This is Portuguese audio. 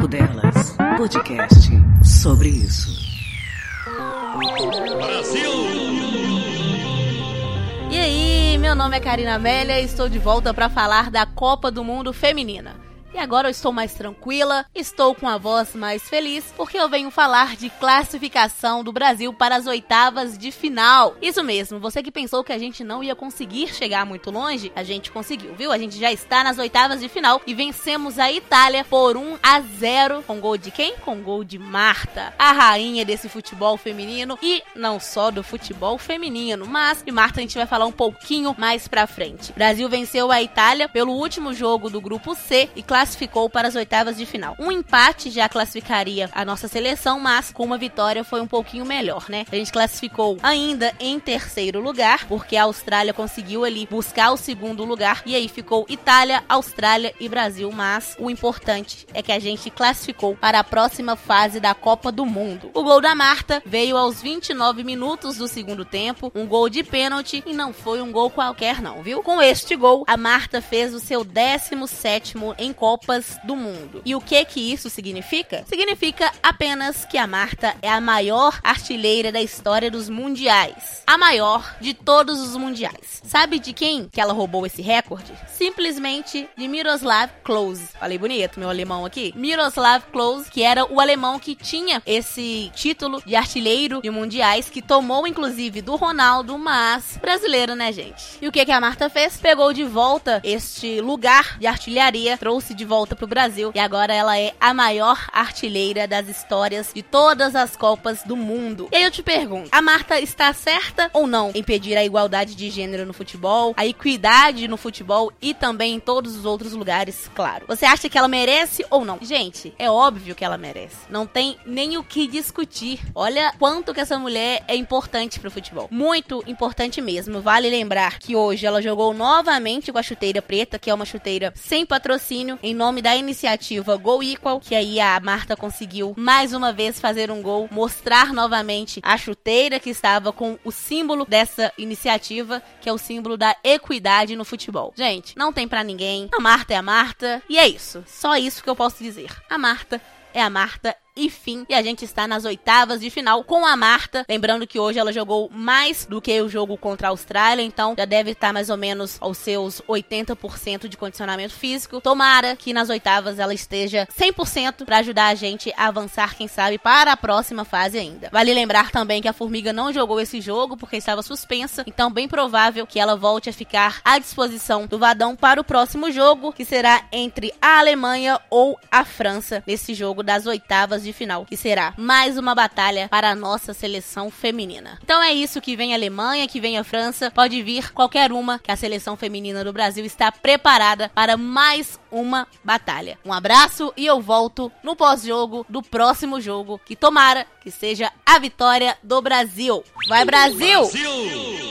Papo Delas, podcast sobre isso. Brasil! E aí, meu nome é Karina Amélia e estou de volta para falar da Copa do Mundo Feminina. E agora eu estou mais tranquila, estou com a voz mais feliz, porque eu venho falar de classificação do Brasil para as oitavas de final. Isso mesmo, você que pensou que a gente não ia conseguir chegar muito longe, a gente conseguiu, viu? A gente já está nas oitavas de final e vencemos a Itália por 1 a 0 com gol de quem? Com gol de Marta, a rainha desse futebol feminino e não só do futebol feminino, mas de Marta a gente vai falar um pouquinho mais pra frente. O Brasil venceu a Itália pelo último jogo do grupo C e classificou para as oitavas de final. Um empate já classificaria a nossa seleção, mas com uma vitória foi um pouquinho melhor, né? A gente classificou ainda em terceiro lugar, porque a Austrália conseguiu ali buscar o segundo lugar e aí ficou Itália, Austrália e Brasil, mas o importante é que a gente classificou para a próxima fase da Copa do Mundo. O gol da Marta veio aos 29 minutos do segundo tempo, um gol de pênalti e não foi um gol qualquer não, viu? Com este gol, a Marta fez o seu 17º em Copas do Mundo. E o que que isso significa? Significa apenas que a Marta é a maior artilheira da história dos mundiais. A maior de todos os mundiais. Sabe de quem que ela roubou esse recorde? Simplesmente de Miroslav Klose. Falei bonito, meu alemão aqui. Miroslav Klose, que era o alemão que tinha esse título de artilheiro de mundiais, que tomou inclusive do Ronaldo, mas brasileiro, né, gente? E o que que a Marta fez? Pegou de volta este lugar de artilharia, trouxe de volta pro Brasil e agora ela é a maior artilheira das histórias de todas as Copas do mundo. E aí eu te pergunto, a Marta está certa ou não em pedir a igualdade de gênero no futebol, a equidade no futebol e também em todos os outros lugares, claro. Você acha que ela merece ou não? Gente, é óbvio que ela merece. Não tem nem o que discutir. Olha quanto que essa mulher é importante pro futebol. Muito importante mesmo. Vale lembrar que hoje ela jogou novamente com a chuteira preta, que é uma chuteira sem patrocínio, em nome da iniciativa Go Equal, que aí a Marta conseguiu mais uma vez fazer um gol, mostrar novamente a chuteira que estava com o símbolo dessa iniciativa, que é o símbolo da equidade no futebol. Gente, não tem pra ninguém. A Marta é a Marta e é isso. Só isso que eu posso dizer. A Marta é a Marta e fim. E a gente está nas oitavas de final com a Marta. Lembrando que hoje ela jogou mais do que o jogo contra a Austrália, então já deve estar mais ou menos aos seus 80% de condicionamento físico. Tomara que nas oitavas ela esteja 100% para ajudar a gente a avançar, quem sabe, para a próxima fase ainda. Vale lembrar também que a Formiga não jogou esse jogo porque estava suspensa, então bem provável que ela volte a ficar à disposição do Vadão para o próximo jogo, que será entre a Alemanha ou a França, nesse jogo das oitavas de final, que será mais uma batalha para a nossa seleção feminina. Então é isso que vem a Alemanha, que vem a França, pode vir qualquer uma que a seleção feminina do Brasil está preparada para mais uma batalha. Um abraço e eu volto no pós-jogo do próximo jogo, que tomara que seja a vitória do Brasil. Vai Brasil! Brasil!